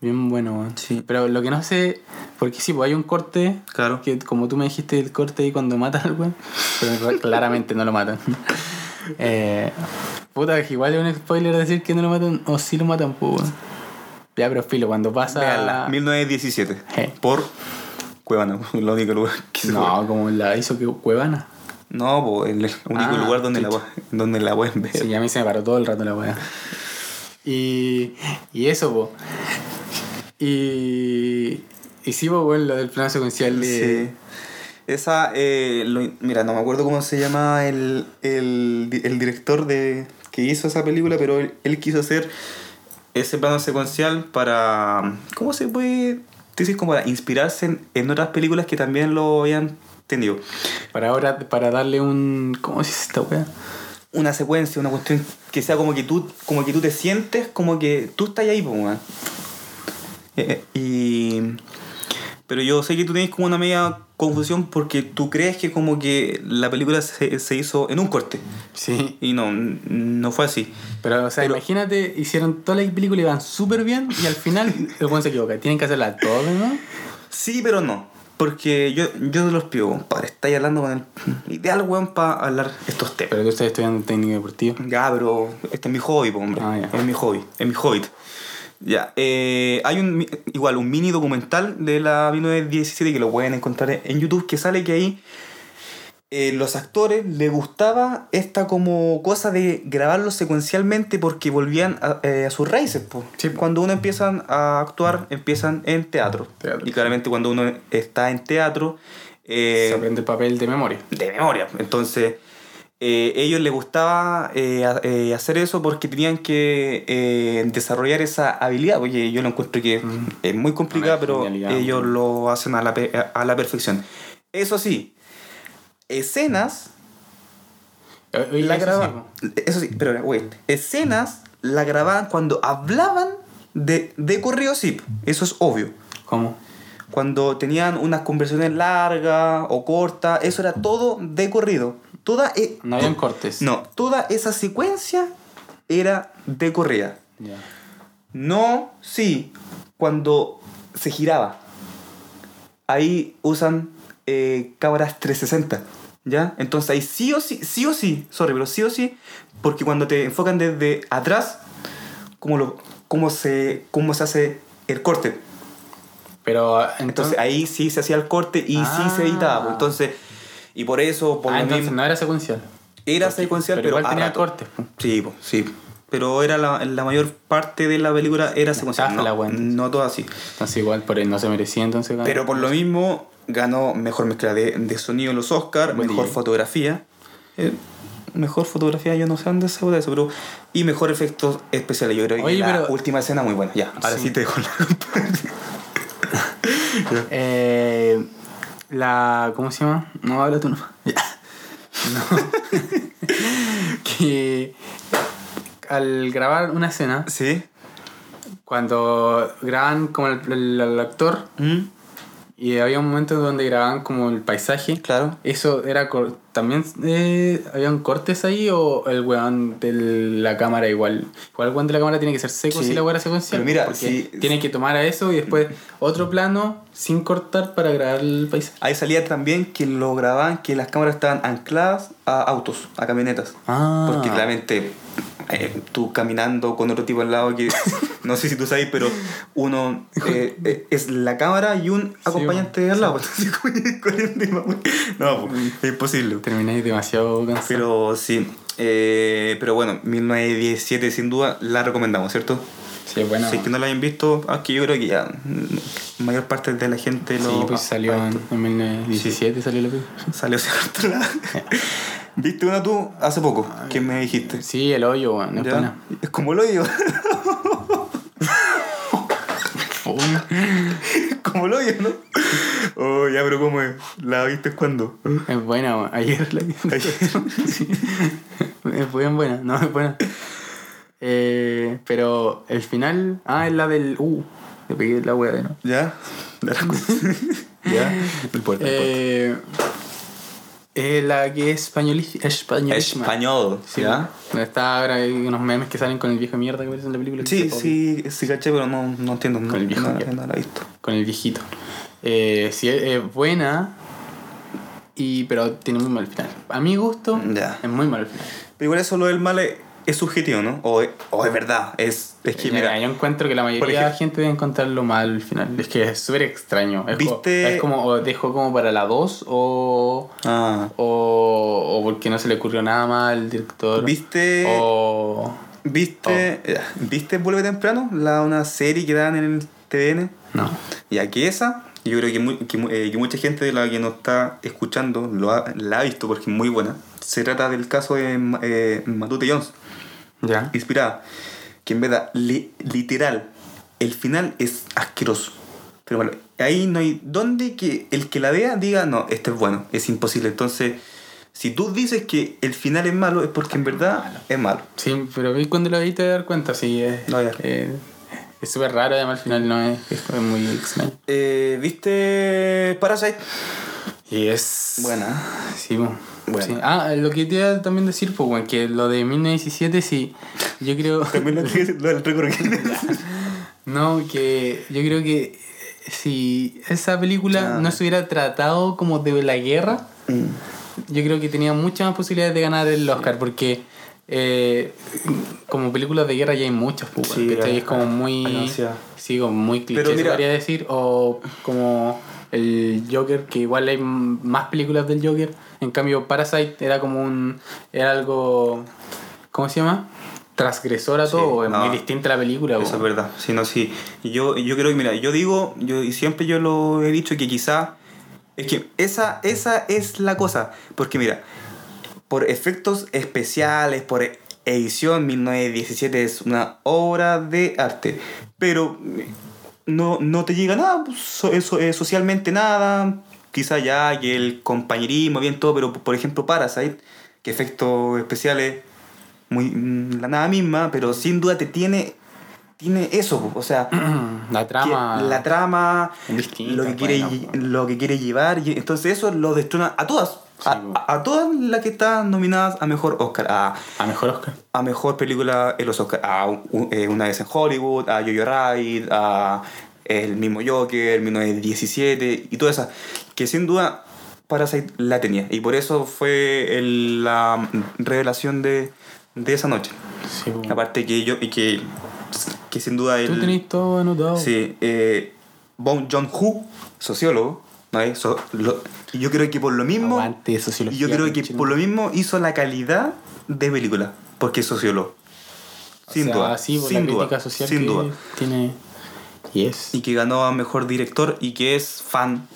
Bien bueno, weón. Sí. Pero lo que no sé, porque sí, pues hay un corte, Claro. que como tú me dijiste, el corte ahí cuando matan al weón, pero claramente no lo matan. eh, puta, que igual es un spoiler decir que no lo matan, o sí lo matan, pues, weón. Ya, pero filo, cuando pasa. Veanla, 1917. Eh. Por Cuevana, el único lugar que se No, como la hizo que Cuevana. No, po, el único Ah, lugar donde la, donde la pueden ver. Sí, a mí se me paró todo el rato la weá. Y, y eso, po. Y, y sí, po, weón, lo del plano secuencial de... Sí. Esa, eh, lo- mira, no me acuerdo cómo se llama el, el, el director de que hizo esa película, pero él, él quiso hacer ese plano secuencial para, ¿cómo se puede decir? Como para inspirarse en, en otras películas que también lo habían tenido. Para ahora, para darle un... ¿Cómo se dice esta weá? Una secuencia, una cuestión que sea como que tú, como que tú te sientes como que tú estás ahí, pues. Eh, y... Pero yo sé que tú tienes como una media confusión porque tú crees que como que la película se, se hizo en un corte. Sí. Y no, no fue así. Pero, o sea, Pero- imagínate, hicieron toda la película y van súper bien y al final el weón se equivoca. Tienen que hacerla todo, ¿no? Sí, pero no. Porque yo, yo te los pido, compadre. Estáis hablando con el ideal, weón, para hablar estos temas. Pero tú estás estudiando técnico deportivo. Ya, pero este es mi hobby, hombre. Ah, ya. Es mi hobby, es mi hobby. Ya, eh, hay un igual un mini documental de la 1917 que lo pueden encontrar en YouTube que sale que ahí eh, los actores les gustaba esta como cosa de grabarlo secuencialmente porque volvían a, eh, a sus raíces. Sí. Cuando uno empiezan a actuar, empiezan en teatro. Teatro. Y claramente cuando uno está en teatro, eh, se aprende el papel de memoria. de memoria. Entonces, eh, ellos les gustaba eh, eh, hacer eso porque tenían que eh, desarrollar esa habilidad, porque yo lo encuentro que Mm. es muy complicada, pero ellos mm. lo hacen a la, a la perfección. Eso sí, escenas Oye, la eso grababan. sí, Eso sí, pero wait. Escenas la grababan cuando hablaban de, de corrido, sí. Eso es obvio. ¿Cómo? Cuando tenían unas conversaciones largas o cortas, eso era todo de corrido. Toda, e- No habían cortes. no, toda esa secuencia era de corrida. Ya. No, sí, cuando se giraba. Ahí usan eh, cámaras 360, ¿ya? Entonces ahí sí o sí, sí o sí, sorry, pero sí o sí, porque cuando te enfocan desde atrás, ¿cómo, lo, cómo, se, cómo se hace el corte? Pero Entonces entonces... ahí sí se hacía el corte y sí se editaba. Ah. Entonces, y por eso, por ah, lo entonces mismo, no era secuencial. era Porque- secuencial, pero pero, igual tenía cortes. Sí, sí. Pero era la, la mayor parte de la película era secuencial. No, la no todo así. Entonces igual por él no se merecía entonces ganar. Pero por lo mismo ganó mejor mezcla de, de sonido en los Oscars, mejor DJ. fotografía. Eh, mejor fotografía, yo no sé dónde se de eso, pero. Y mejor efectos especiales. Yo creo Oye, que la última escena muy buena. Ya, ahora sí, Sí. te dejo la. Eh, la... ¿Cómo se llama? No, habla tú no. Ya. No. que al grabar una escena, ¿Sí? cuando graban como el, el- el actor ¿Mm? Y había un momento donde grababan como el paisaje, Claro. ¿eso era cor- también eh, habían cortes ahí o el weón de la cámara igual? Igual el weón de la cámara tiene que ser seco Sí. si la weá era secuencial. Pero mira, porque si- tiene que tomar a eso y después otro plano sin cortar para grabar el paisaje. Ahí salía también que lo grababan que las cámaras estaban ancladas a autos, a camionetas. Ah. Porque claramente eh, tú caminando con otro tipo al lado que no sé si tú sabes, pero uno eh, eh, es la cámara y un acompañante al lado. No, es imposible. Terminé demasiado cansado. Pero sí. eh, pero bueno, 1917 sin duda la recomendamos, ¿cierto? sí, bueno. Si es que no la hayan visto, aunque yo creo que ya mm, mayor parte de la gente lo Sí, pues salió en, en 1917 salió la película. Salió cierto. La- ¿Viste una tú hace poco? ¿Qué me dijiste? Sí, el hoyo, weón, es buena. Es como lo digo. como lo digo, ¿no? Oh, ya, pero ¿cómo es? ¿La viste cuándo? Es buena. Ayer la vi. Sí. Es bien buena, no, es buena. Eh, pero el final. Ah, es la del. Uh, le pegué la wea de no. ¿Ya? ¿Ya? No importa, no Eh, es la que es españolísima. Español, Sí, ¿ya? donde está ahora hay unos memes que salen con el viejo mierda que aparece en la película. Sí, sí, sí caché, pero no, no entiendo. No, Con el viejo no, no la he visto. Con el viejito. Eh, sí, es, es buena. Y, pero tiene muy mal final. A mi gusto, Ya. es muy mal final. Pero igual eso lo del mal es, es subjetivo, ¿no? O, o es verdad. Es, es que, Mira, mira, yo encuentro que la mayoría de la gente debe encontrarlo mal al final. Es que es súper extraño. Es como- ¿Viste? es como, o dejó como para la 2 o, ah, o, o porque no se le ocurrió nada más al director. ¿viste, O... viste, eh, ¿viste Vuelve Temprano? La, una serie que dan en el TVN. No. Ya que esa, yo creo que, muy- que, mu- eh, que mucha gente de la que nos está escuchando lo ha, la ha visto porque es muy buena. Se trata del caso de eh, Matute Jones, Ya. inspirada. Que en verdad, li- literal, el final es asqueroso. Pero bueno, ahí no hay donde que el que la vea diga, no, este es bueno, es imposible. Entonces, si tú dices que el final es malo, es porque en verdad Malo. es malo. Sí, pero vi cuando lo vi te das cuenta, sí. Es No, ya. eh, es súper raro, además al final no es, es muy extraño. Eh, ¿Viste Parasite? Y es... Buena. Sí, po. Sí. Ah, lo que te iba a también decir, pues, bueno, que lo de 1917, sí, yo creo... También lo lo del récord. No, que yo creo que si esa película Ah. no se hubiera tratado como de la guerra, Mm. yo creo que tenía muchas más posibilidades de ganar el Oscar, porque eh, como películas de guerra ya hay muchas, pues, Sí, es como muy... Sí, como muy cliché, Pero se mira- podría decir, o como el Joker, que igual hay más películas del Joker, en cambio Parasite era como un... era algo... ¿Cómo se llama? Transgresor a Sí, todo, es no. muy distinta la película. Eso es verdad. Sí, no, sí. Yo, yo creo que, mira, yo digo, yo, y siempre yo lo he dicho que quizá. Es que esa, esa es la cosa. Porque, mira, por efectos especiales, por edición, 1917 es una obra de arte. Pero no, no te llega nada, pues, so- eso, eh, socialmente nada. Quizá ya que el compañerismo, bien todo, pero por ejemplo, Parasite, que efectos especiales muy mm, la nada misma, pero sin duda te tiene tiene eso, po, o sea, La trama. que la trama, es distinta, lo que quiere bueno, lo que quiere llevar, y entonces eso lo destrona a todas, a, a- todas las que están nominadas a mejor Oscar, a, A mejor Oscar. a mejor película en los Oscar, a un- eh, una vez en Hollywood, a Jojo Rabbit, a el mismo Joker, 1917 y todas esas que sin duda Parasite la tenía y por eso fue el- la revelación de, de esa noche. Sí. Aparte que yo y que, que sin duda Tú tenés todo anotado. sí, eh, Bong Joon-ho, sociólogo, ¿no es? So- lo- yo creo que por lo mismo Aguante sociología. yo creo que por lo mismo hizo la calidad de película, porque es sociólogo. O Sin sea, duda. Sí, sin la duda. social sin que duda. tiene. Y es. Y que ganó a mejor director y que es fan,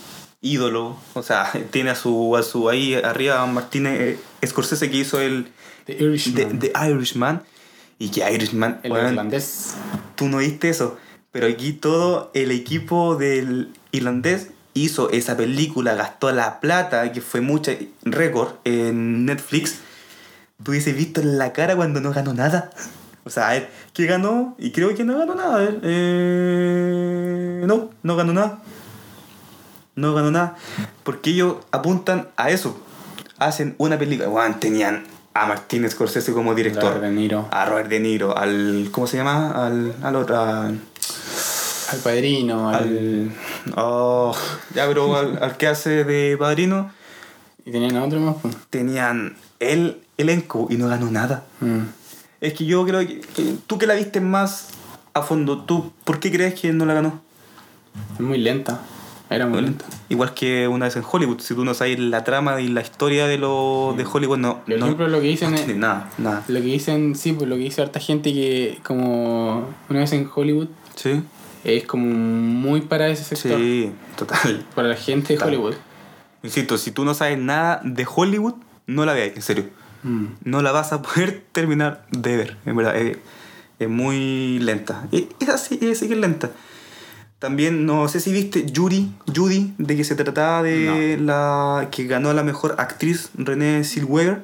ídolo. O sea, tiene a su, a su ahí arriba a Martínez eh, Scorsese que hizo el The The, Irishman. The Irishman. Y que Irishman, el weón, irlandés. tú no viste eso. Pero aquí todo el equipo del irlandés hizo esa película, gastó la plata, que fue mucha récord en Netflix. Tú hubieses visto en la cara cuando no ganó nada. O sea, a ver, ¿qué ganó? Y creo que no ganó nada. A ver, eh, no, no ganó nada. No ganó nada. Porque ellos apuntan a eso. Hacen una película. Weón, tenían a Martín Scorsese como director Robert De Niro. a Robert De Niro, al. ¿Cómo se llama? Al, al otro. Al padrino. Al... al oh, ya, pero al, al que hace de padrino, Y tenían a otro más. pues. tenían el elenco y no ganó nada. Mm. Es que yo creo que. que tú que la viste más a fondo, ¿tú por qué crees que no la ganó? Es muy lenta. Era muy lenta. Igual que una vez en Hollywood, si tú no sabes la trama y la historia de, lo, de Hollywood, no. Por no, ejemplo, lo que dicen no es- tiene nada, nada. Lo que dicen, sí, pues lo que dice harta gente que como una vez en Hollywood Sí, es como muy para ese sector. sí, total. Para la gente de. Hollywood. Insisto, si tú no sabes nada de Hollywood, no la veas, en serio. Mm. no la vas a poder terminar de ver. En verdad, es, es muy lenta. Es es así, es así que es lenta. También, no sé si viste Yuri, Judy, de que se trataba de la que ganó la mejor actriz, Renée Zellweger.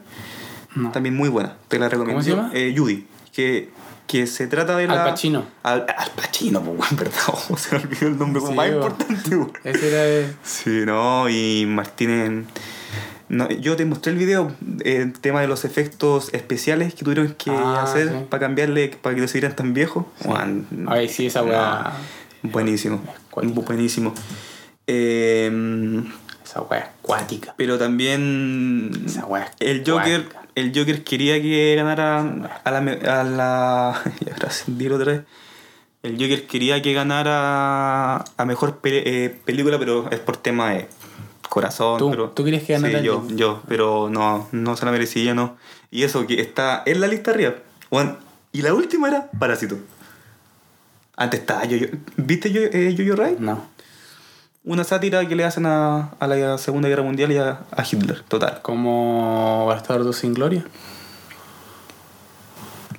No. También muy buena, te la recomiendo. ¿Cómo se llama? Eh, Judy, que, que se trata de Al la... Pacino. Al, al Pacino, pues, verdad. O se me olvidó el nombre como Sí, más importante. Ese era de... Sí, no, y Martínez. No, yo te mostré el video, el tema de los efectos especiales que tuvieron que Ah, hacer sí. para cambiarle, para que no se vieran tan viejos. Juan, Ay, sí, esa weá. buenísimo, Cuático. buenísimo. Eh, Esa weá acuática. pero también Esa weá el Joker. El Joker quería que ganara a la. A la ya, gracias, dilo otra vez. El Joker quería que ganara a mejor pe- eh, película, pero es por tema de corazón. ¿Tú- pero, tú querías que ganara Sí, yo, yo, pero no, no se la merecía, no. Y eso que está en la lista arriba. Bueno, y la última era Parásito. Antes estaba yo, ¿Viste yo, eh, Yo-Yo Rabbit? No. Una sátira que le hacen a, a la Segunda Guerra Mundial y a, a Hitler, total. Como Bastardo sin Gloria.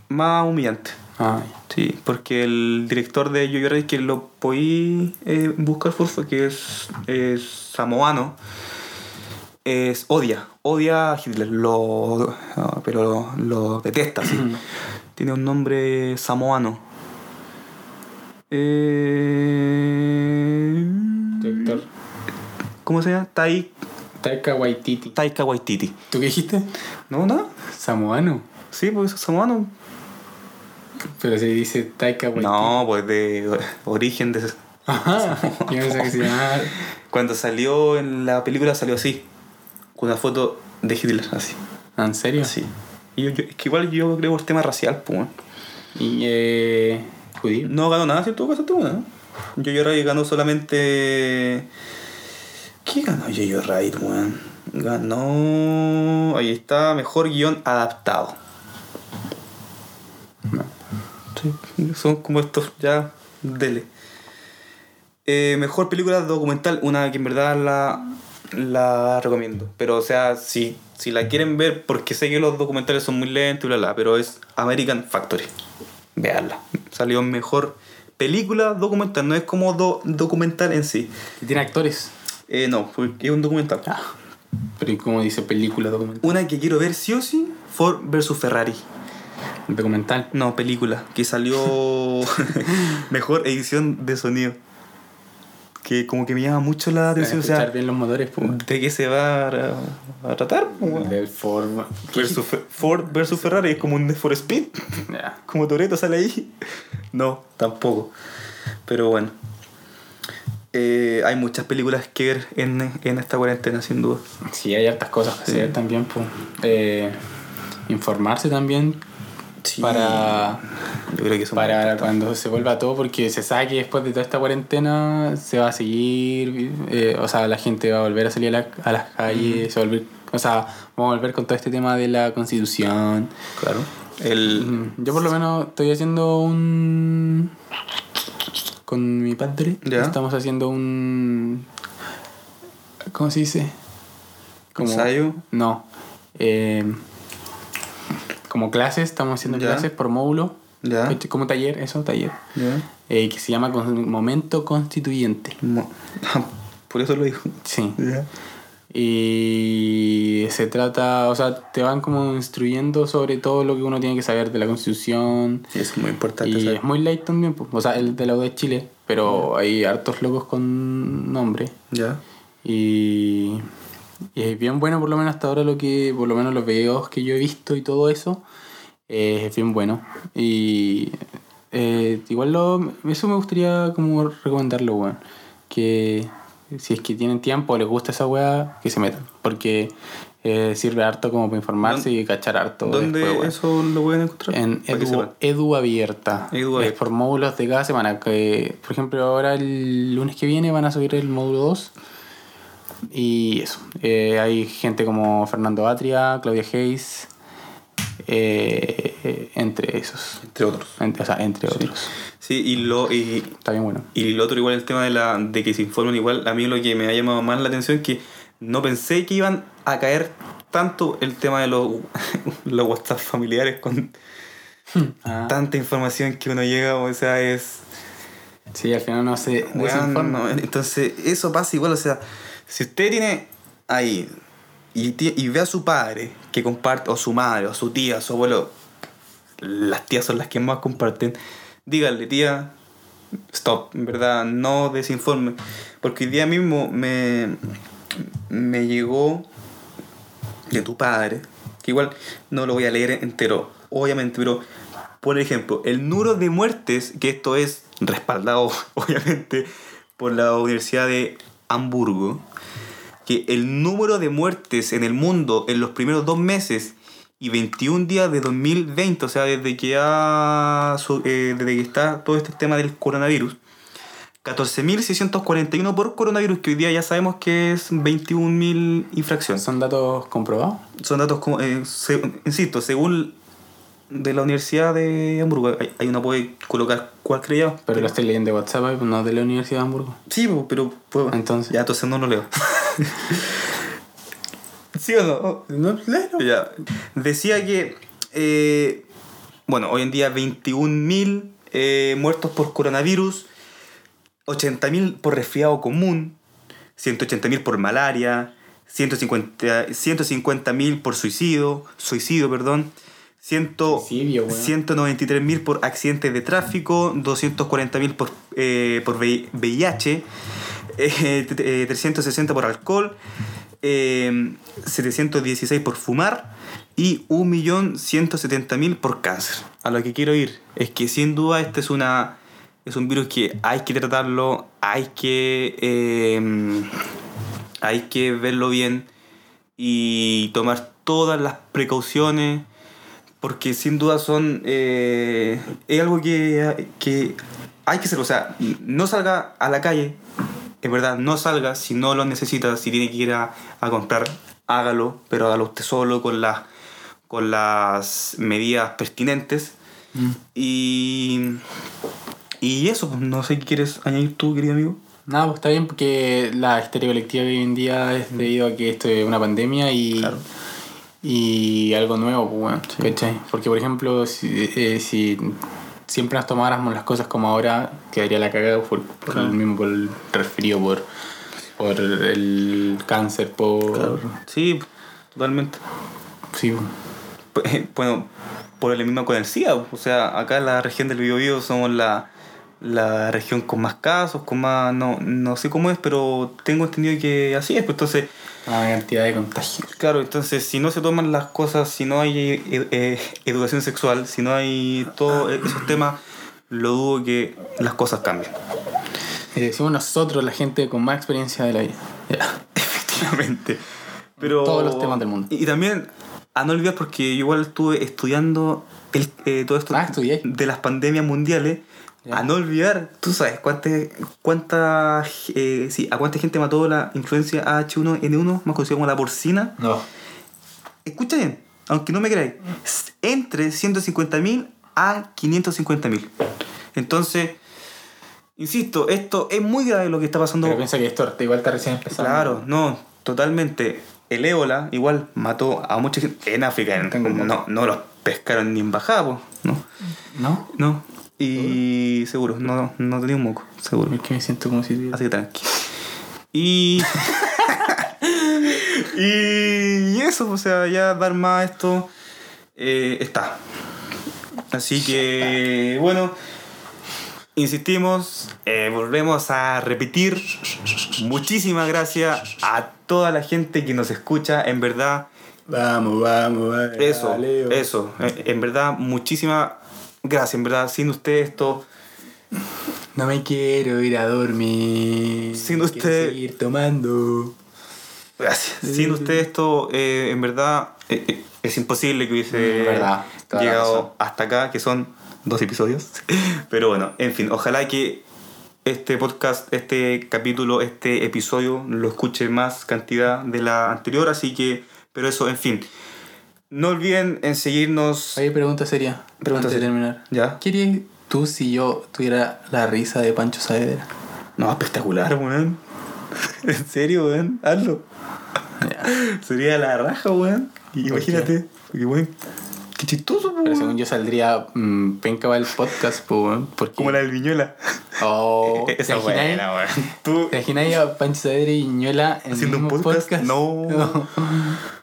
Más humillante. Ah, Sí, porque el director de Rabbit, que lo podí eh, buscar fue que es, es samoano, es, odia, odia a Hitler, lo, pero lo, lo detesta, sí. Tiene un nombre samoano. Eh, director. ¿Cómo se llama? Tai, Taika Waititi. Taika Waititi. ¿Tú qué dijiste? ¿No, no? Samoano. Sí, pues es samoano. Pero se dice Taika Waititi. No, pues de origen de... Ajá. Yo que se llamaba. Cuando salió en la película salió así, con una foto de Hitler, así. Ah, ¿En serio? así. Y yo, yo- es que igual yo creo por tema racial, pues. Y eh. judío. No ganó nada, si en todo caso tuvo, ¿no? Yo-Yo Rabbit ganó solamente... ¿Qué ganó Yo-Yo Rabbit, weón? Ganó... Ahí está, mejor guion adaptado. No. Sí, son como estos, ya, dele. Eh, mejor película documental, una que en verdad la, la recomiendo. Pero, o sea, si, si la quieren ver, porque sé que los documentales son muy lentos y bla, bla, pero es American Factory. Veanla. Salió mejor película documental, no es como do- documental en sí. Y tiene actores. Eh, no, porque es un documental. Ah. Pero ¿y cómo dice película documental? Una que quiero ver sí o sí, Ford vs Ferrari. Documental. No, película, que salió mejor edición de sonido. Que como que me llama mucho la atención, o sea, bien los motores, pues. ¿de qué se va a, a tratar? weón? Del Ford. Versus Ford versus Ferrari es como un for Speed, Ya. como Toreto sale ahí. No, tampoco. Pero bueno. Eh, hay muchas películas que ver en, en esta cuarentena, sin duda. Sí, hay hartas cosas que Sí. hacer también, pues. Eh, informarse también para, Yo creo que son para cuando se vuelva todo, porque se sabe que después de toda esta cuarentena se va a seguir, eh, o sea, la gente va a volver a salir a, la- a las calles, se va a volver, o sea, vamos a volver con todo este tema de la constitución. Claro. El, Yo por lo menos estoy haciendo un... Con mi padre estamos haciendo un... ¿Cómo se dice? ¿Ensayo? No. eh, como clases, estamos haciendo Ya. clases por módulo. Ya. ¿cachai? Como taller, eso, taller. ¿Ya? eh, que se llama con- Momento Constituyente. Mo- Por eso lo dijo. Sí. Y se trata, o sea, te van como instruyendo sobre todo lo que uno tiene que saber de la Constitución. Eso es muy importante. Y saber. es muy light también, pues. o sea, el de la U de Chile, pero hay hartos locos con nombre. Ya. Y, y es bien bueno, por lo menos hasta ahora, lo que, por lo menos los videos que yo he visto y todo eso, eh, es bien bueno. Y eh, igual lo, eso me gustaría como recomendarlo, weón. Que si es que tienen tiempo o les gusta esa weá, que se metan. Porque eh, sirve harto como para informarse y cachar harto. ¿Dónde después, eso lo pueden encontrar? En edu. Edu Abierta. Edu Es Abierta. por módulos de cada semana. Que, por ejemplo, ahora el lunes que viene van a subir el módulo 2. Y eso. Eh, hay gente como Fernando Atria, Claudia Hayes, eh, entre esos. Entre otros. Entre, o sea, entre otros. Sí, y lo, y, Está bien bueno. y lo otro igual el tema de la de que se informen igual, a mí lo que me ha llamado más la atención es que no pensé que iban a caer tanto el tema de los, los WhatsApp familiares con Ah, tanta información que uno llega, o sea, es... sí, al final no se desinforma. entonces, eso pasa igual, o sea, si usted tiene ahí y, ve a su padre que comparte, o su madre, o su tía, o su abuelo, las tías son las que más comparten, dígale, tía, stop, en verdad, no desinforme. Porque el día mismo me, me llegó de tu padre, que igual no lo voy a leer entero, obviamente, pero por ejemplo, el número de muertes, que esto es respaldado obviamente por la Universidad de Hamburgo, que el número de muertes en el mundo en los primeros dos meses y 21 días de 2020, o sea, desde que, su- eh, desde que está todo este tema del coronavirus. 14.641 por coronavirus, que hoy día ya sabemos que es 21.000 infracciones. ¿Son datos comprobados? Son datos, eh, se- insisto, según de la Universidad de Hamburgo, hay uno puede colocar cuál creía. Pero lo estoy leyendo de WhatsApp, pues, no de la Universidad de Hamburgo. Sí, pero puedo- Entonces. Ya, entonces no lo leo. ¿Sí o no? No, léelo. Ya. Decía que, eh, bueno, hoy en día 21.000 eh, muertos por coronavirus, 80.000 por resfriado común, 180.000 por malaria, 150 150.000 por suicidio, suicidio, perdón, 100 Suicidio, weón. 193.000 por accidentes de tráfico, 240.000 por, eh, por VI- VIH, eh, t- eh, 360 por alcohol, eh, 716 por fumar y 1.170.000 por cáncer. A lo que quiero ir es que sin duda este es una es un virus que hay que tratarlo, hay que eh, hay que verlo bien y tomar todas las precauciones porque sin duda son eh, es algo que, que hay que hacer o sea no salga a la calle es verdad no salga si no lo necesita si tiene que ir a, a comprar hágalo pero hágalo usted solo con las con las medidas pertinentes Mm. y y eso pues, no sé qué quieres añadir tú querido amigo Nada, pues está bien porque la histeria colectiva hoy en día es debido a que esto es una pandemia y, Claro. Y algo nuevo, pues bueno, ¿cachai? Porque por ejemplo, si, eh, si siempre nos tomáramos las cosas como ahora, quedaría la cagada por, por Claro. el mismo, por el resfrío, por, por el cáncer, por... sí totalmente Sí, pues. Pues, bueno, por el mismo con el SIDA. O sea, acá en la región del Biobío somos la, la región con más casos, con más... No, no sé cómo es, pero tengo entendido que así es. Pues entonces, una cantidad de contagios. claro, entonces si no se toman las cosas, si no hay eh, eh, educación sexual, si no hay todos esos temas, lo dudo que las cosas cambien. Decimos nosotros, la gente con más experiencia de la vida. Ya. Efectivamente. Pero, Todos los temas del mundo. Y, y también, a no olvidar, porque yo igual estuve estudiando el, eh, todo esto Ah, de las pandemias mundiales. Ya. A no olvidar, tú sabes cuánta, cuánta, eh, sí, a cuánta gente mató la influencia H1N1, más conocida como la porcina. No. Escucha bien, aunque no me creáis, entre 150.000 a 550.000. Entonces, insisto, esto es muy grave lo que está pasando. Pero piensa que esto igual está recién empezando. Claro, no, totalmente. El ébola igual mató a mucha gente en África. en- no, no los pescaron ni en bajada, po, no. ¿No? No. Y seguro, no, no tenía un moco, seguro. Es que me siento como si tuviera- Así que tranqui. Y. y eso, o sea, ya dar más a esto eh, está. Así que, bueno, insistimos, eh, volvemos a repetir. Muchísimas gracias a toda la gente que nos escucha, en verdad. Vamos, vamos, vamos. Eso, eso. eh, En verdad, muchísimas gracias, en verdad. Sin usted esto. No me quiero ir a dormir. Sin quiero usted- seguir tomando. Gracias. Sin usted esto, eh, en verdad, eh, eh, es imposible que hubiese Mm, verdad, llegado hasta acá, que son dos episodios. Pero bueno, en fin, ojalá que este podcast, este capítulo, este episodio lo escuche más cantidad de la anterior, así que, pero eso, en fin. No olviden en seguirnos. Oye, pregunta seria. Pregunta antes de seria. terminar. ¿Ya? ¿Qué harías tú si yo tuviera la risa de Pancho Saavedra? No, espectacular, weón. En serio, weón. Hazlo. Sería la raja, weón. Y ¿Por Imagínate. Porque, weón, qué chistoso, Pero weón. según yo saldría mm, penca el podcast, po, weón, porque... Como la del Viñuela. Oh, E- Esa ¿te imaginas? buena. Tú. ¿Te imaginas a Pancho Saavedra y Ñuela en ¿Haciendo un mismo podcast? No.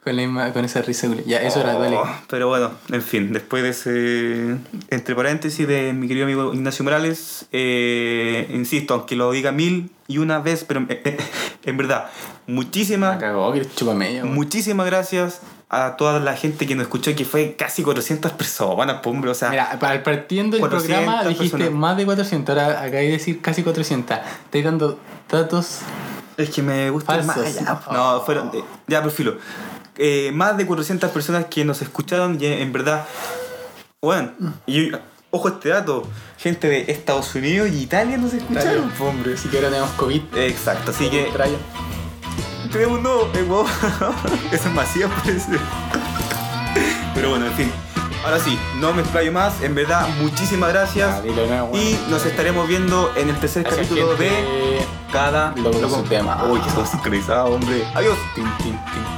con, la misma- con esa risa. Ya, eso era, Oh, dale. Pero bueno, en fin, después de ese. Entre paréntesis de mi querido amigo Ignacio Morales, eh, insisto, aunque lo diga mil y una vez, pero eh, eh, en verdad, muchísimas, cagó, que muchísimas gracias a toda la gente que nos escuchó, que fue casi 400 personas, po, hombre, o sea. Mira, para partiendo del 400 programa dijiste personas. más de 400, ahora acá de decir casi 400. Estoy dando datos Es que me gusta más allá. No, fueron. eh, ya, pero filo. eh, más de 400 personas que nos escucharon y en verdad, bueno, y ojo este dato, gente de Estados Unidos y Italia nos escucharon. Italia, hombre, si que ahora tenemos COVID. Exacto, así que Trayo. Wow. eso es masivo parece. Pero bueno, en fin. Ahora sí, no me explayo más, en verdad, muchísimas gracias. Ah, dilo y nos estaremos viendo en el tercer Gracias, capítulo gente. de cada Loco su tema. Uy, que estamos sincronizados, hombre. Adiós. Tin, tin, tin.